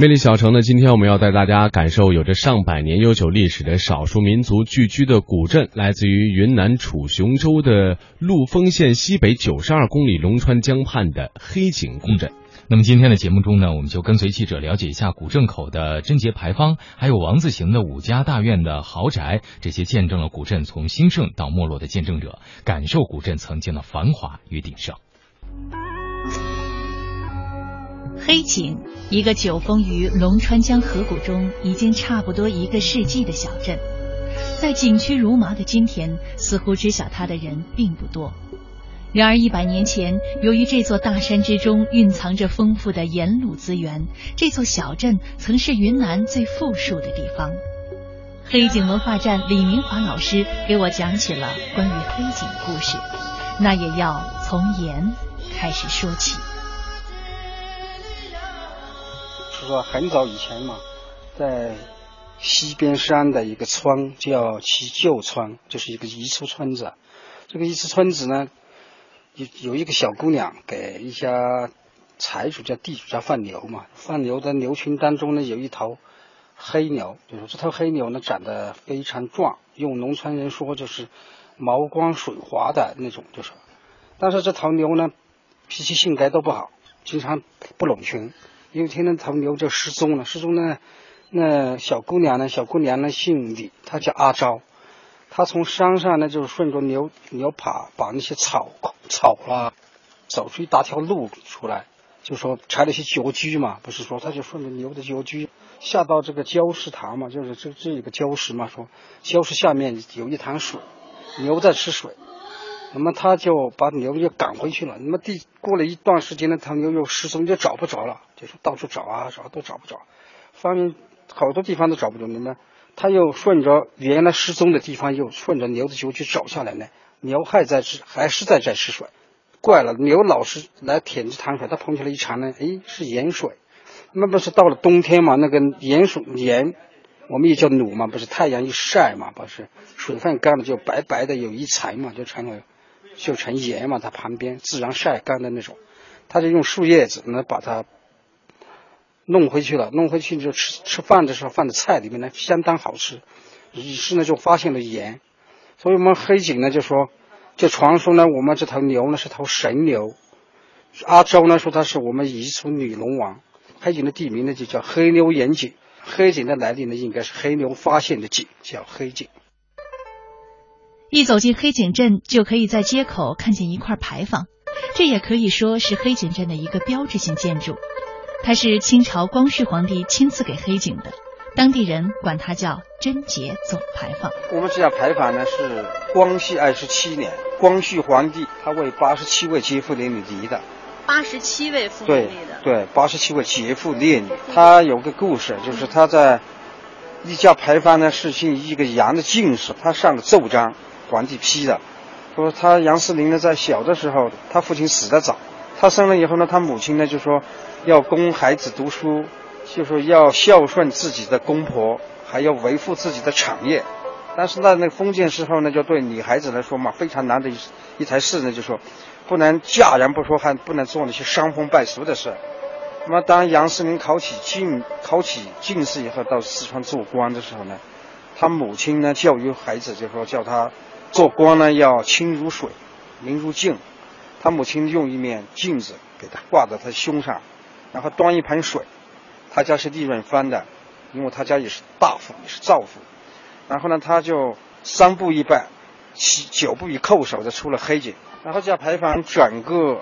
魅力小城呢，今天我们要带大家感受有着上百年悠久历史的少数民族聚居的古镇，来自于云南楚雄州的陆丰县西北九十二公里龙川江畔的黑井古镇。那么今天的节目中呢，我们就跟随记者了解一下古镇口的贞节牌坊，还有王字形的五家大院的豪宅，这些见证了古镇从兴盛到没落的见证者，感受古镇曾经的繁华与鼎盛。黑井，一个久封于龙川江河谷中已经差不多一个世纪的小镇，在景区如麻的今天，似乎知晓它的人并不多。然而，一百年前，由于这座大山之中蕴藏着丰富的盐卤资源，这座小镇曾是云南最富庶的地方。黑井文化站李明华老师给我讲起了关于黑井的故事，那也要从盐开始说起。就说很早以前嘛，在西边山的一个村叫七旧村，就是一个彝族村子。这个彝族村子呢。有有一个小姑娘给一家财主家地主家放牛嘛，放牛的牛群当中呢有一头黑牛，就是这头黑牛呢长得非常壮，用农村人说就是毛光水滑的那种，就是。但是这头牛呢脾气性格都不好，经常不拢群。因为天天，头牛就失踪了，失踪呢，那小姑娘呢，小姑娘呢姓李，她叫阿昭。她从山上呢，就是顺着牛牛爬，把那些草草啦，走出一大条路出来，就说踩了些脚居嘛，不是说他就顺着牛的脚居下到这个礁石塘嘛，就是这这一个礁石嘛，说礁石下面有一潭水，牛在吃水，那么他就把牛又赶回去了。那么第过了一段时间呢，他牛又失踪，就找不着了，就说到处找啊找都找不着，发现好多地方都找不着，你们。他又顺着原来失踪的地方，又顺着牛的脚去找下来呢。牛还在吃，还是在在吃水。怪了，牛老是来舔着潭水，他捧起来一尝呢，哎，是盐水。那不是到了冬天嘛？那个盐水盐，我们也叫卤嘛，不是太阳一晒嘛，不是水分干了就白白的有一层嘛，就成了就成盐嘛。它旁边自然晒干的那种，他就用树叶子呢把它。弄回去了，弄回去就吃吃饭的时候放在菜里面呢，相当好吃。于是呢就发现了盐，所以我们黑井呢就说，就传说呢我们这头牛呢是头神牛。阿周呢说他是我们彝族女龙王。黑井的地名呢就叫黑牛岩井，黑井的来历呢应该是黑牛发现的井，叫黑井。一走进黑井镇，就可以在街口看见一块牌坊，这也可以说是黑井镇的一个标志性建筑。它是清朝光绪皇帝亲自给黑井的，当地人管它叫贞节总牌坊。我们这家牌坊呢是光绪二十七年，光绪皇帝他为八十七位杰妇烈女立的。八十七位妇女立的。对，八十七位杰妇烈女。他有个故事，就是他在一家牌坊呢是姓一个杨的进士，他上了奏章，皇帝批的，说他杨士林呢在小的时候，他父亲死得早。他生了以后呢，他母亲呢就说要供孩子读书，就说要孝顺自己的公婆，还要维护自己的产业。但是在那封建时候呢，就对女孩子来说嘛，非常难的一一台事呢，就说不能嫁人不说，还不能做那些伤风败俗的事。那么当杨世林考起进考起进士以后，到四川做官的时候呢，他母亲呢教育孩子就说叫他做官呢要清如水，明如镜。他母亲用一面镜子给他挂在他胸上，然后端一盆水。他家是利润翻的，因为他家也是大富，也是造富。然后呢，他就三步一拜，七九步一叩首的出了黑井。然后这牌坊整个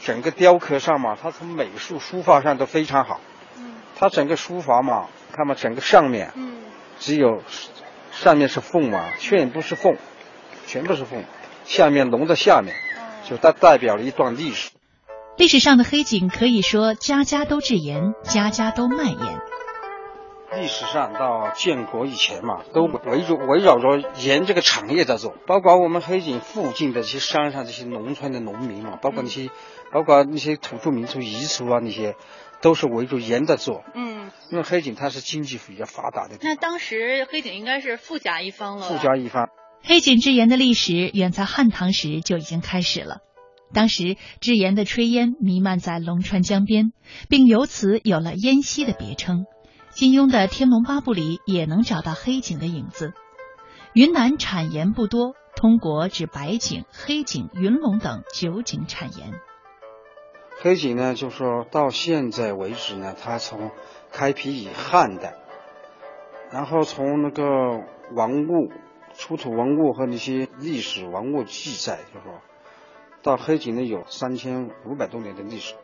整个雕刻上嘛，他从美术书法上都非常好。嗯。他整个书法嘛，看嘛，整个上面，嗯，只有上面是凤嘛，全部是凤，全部是凤，下面龙的下面。就代代表了一段历史。历史上的黑井可以说家家都制盐，家家都卖盐。历史上到建国以前嘛，都围着围绕着盐这个产业在做。包括我们黑井附近的这些山上这些农村的农民嘛，包括那些包括那些土著民族彝族啊那些，都是围着盐在做。嗯。因为黑井它是经济比较发达的。那当时黑井应该是富甲一方了。富甲一方。黑井制盐的历史远在汉唐时就已经开始了。当时制盐的炊烟弥漫在龙川江边，并由此有了烟溪的别称。金庸的《天龙八部》里也能找到黑井的影子。云南产盐不多，通国指白井、黑井、云龙等九井产盐。黑井呢，就说到现在为止呢，它从开辟以汉代，然后从那个王物、出土文物和那些历史文物记载，就说到黑井呢有三千五百多年的历史。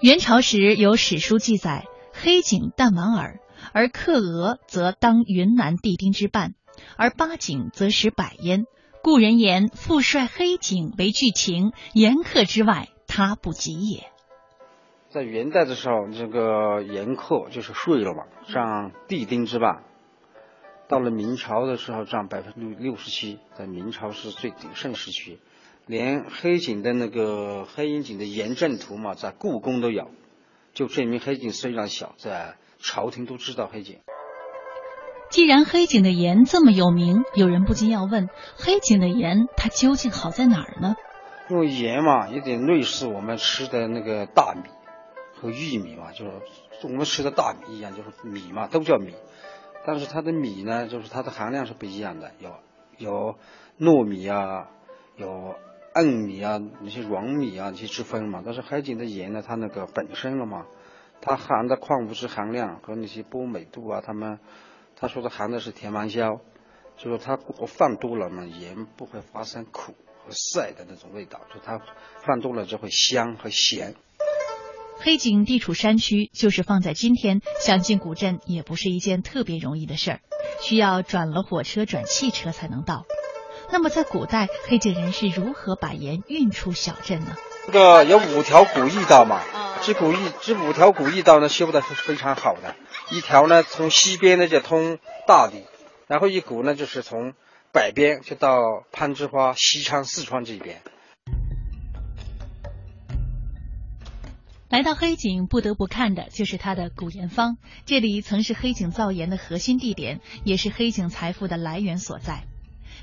元朝时有史书记载。黑井淡王耳，而克俄则当云南地丁之半，而八井则使百焉。故人言：“父帅黑井为巨情，严克之外，他不及也。”在元代的时候，这个严克就是税了嘛，上地丁之半。到了明朝的时候，占百分之六十七，在明朝是最鼎盛时期。连黑井的那个黑鹰井的盐阵图嘛，在故宫都有。就证明黑井虽然小，在朝廷都知道黑井。既然黑井的盐这么有名，有人不禁要问：黑井的盐它究竟好在哪儿呢？因为盐嘛，有点类似我们吃的那个大米和玉米嘛，就是我们吃的大米一样，就是米嘛，都叫米。但是它的米呢，就是它的含量是不一样的，有有糯米啊，有。硬米啊，那些软米啊，这些之分嘛。但是海景的盐呢，它那个本身了嘛，它含的矿物质含量和那些波美度啊，他们他说的含的是甜芒硝，就说它放多了嘛，盐不会发生苦和涩的那种味道，就它放多了就会香和咸。黑井地处山区，就是放在今天想进古镇也不是一件特别容易的事儿，需要转了火车转汽车才能到。那么，在古代，黑井人是如何把盐运出小镇呢？这个有五条古驿道嘛，这古驿这五条古驿道呢，修的是非常好的。一条呢，从西边呢就通大理，然后一股呢就是从北边就到攀枝花、西昌、四川这边。来到黑井，不得不看的就是它的古盐坊，这里曾是黑井造盐的核心地点，也是黑井财富的来源所在。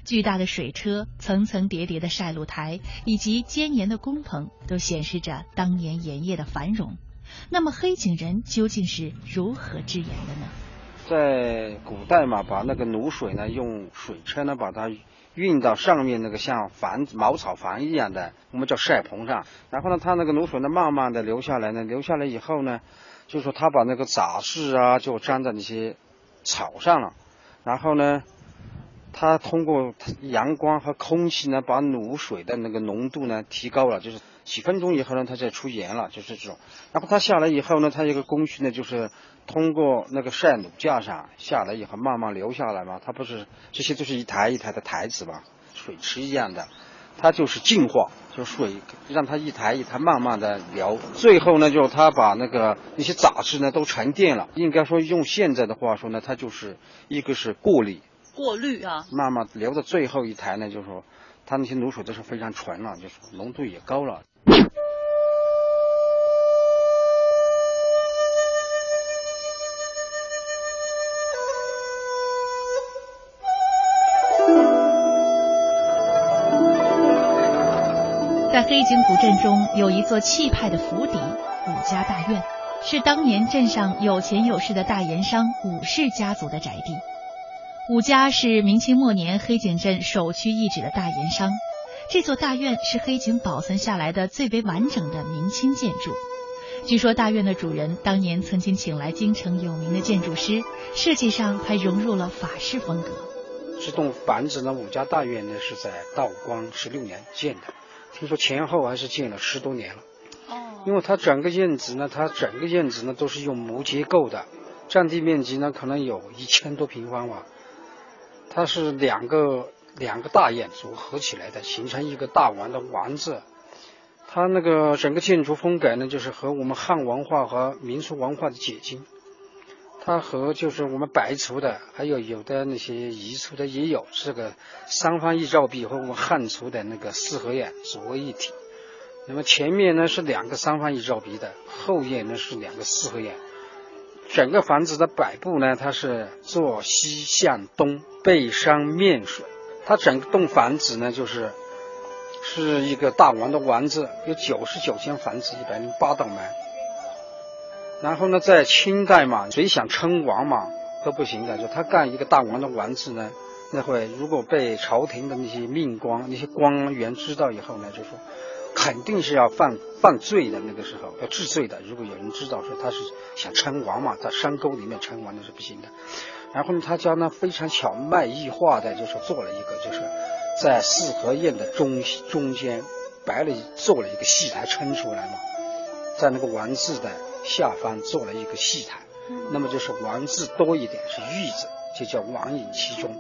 巨大的水车、层层叠叠的晒露台以及尖盐的工棚，都显示着当年盐业的繁荣。那么黑井人究竟是如何制盐的呢？在古代嘛，把那个卤水呢，用水车呢把它运到上面那个像房茅草房一样的，我们叫晒棚上。然后呢，它那个卤水呢，慢慢的流下来呢，流下来以后呢，就说它把那个杂质啊，就粘在那些草上了。然后呢。它通过阳光和空气呢，把卤水的那个浓度呢提高了，就是几分钟以后呢，它就出盐了，就是这种。然后它下来以后呢，它一个工序呢，就是通过那个晒卤架上下来以后，慢慢流下来嘛。它不是这些都是一台一台的台子嘛，水池一样的，它就是净化，就水让它一台一台慢慢的流。最后呢，就它把那个那些杂质呢都沉淀了。应该说用现在的话说呢，它就是一个是过滤。过滤啊，慢慢流到最后一台呢，就是说，它那些卤水都是非常纯了，就是浓度也高了。在黑井古镇中，有一座气派的府邸——武家大院，是当年镇上有钱有势的大盐商武氏家族的宅地。武家是明清末年黑井镇首屈一指的大盐商，这座大院是黑井保存下来的最为完整的明清建筑。据说大院的主人当年曾经请来京城有名的建筑师，设计上还融入了法式风格。这栋房子呢，武家大院呢是在道光十六年建的，听说前后还是建了十多年了。哦，因为它整个院子呢，它整个院子呢都是用木结构的，占地面积呢可能有一千多平方吧。它是两个两个大院组合起来的，形成一个大王的王字。它那个整个建筑风格呢，就是和我们汉文化和民俗文化的结晶。它和就是我们白族的，还有有的那些彝族的也有这个三方一照壁和我们汉族的那个四合院组为一体。那么前面呢是两个三方一照壁的，后院呢是两个四合院。整个房子的摆布呢，它是坐西向东，背山面水。它整栋房子呢，就是是一个大王的王字，有九十九间房子，一百零八道门。然后呢，在清代嘛，谁想称王嘛都不行的，就他干一个大王的王字呢，那会如果被朝廷的那些命官、那些官员知道以后呢，就说肯定是要犯犯罪的，那个时候要治罪的。如果有人知道说他是想称王嘛，在山沟里面称王那是不行的。然后呢，他家呢非常巧妙异化的，就是做了一个，就是在四合院的中中间摆了做了一个戏台撑出来嘛，在那个王字的下方做了一个戏台，那么就是王字多一点是玉字，就叫王隐其中。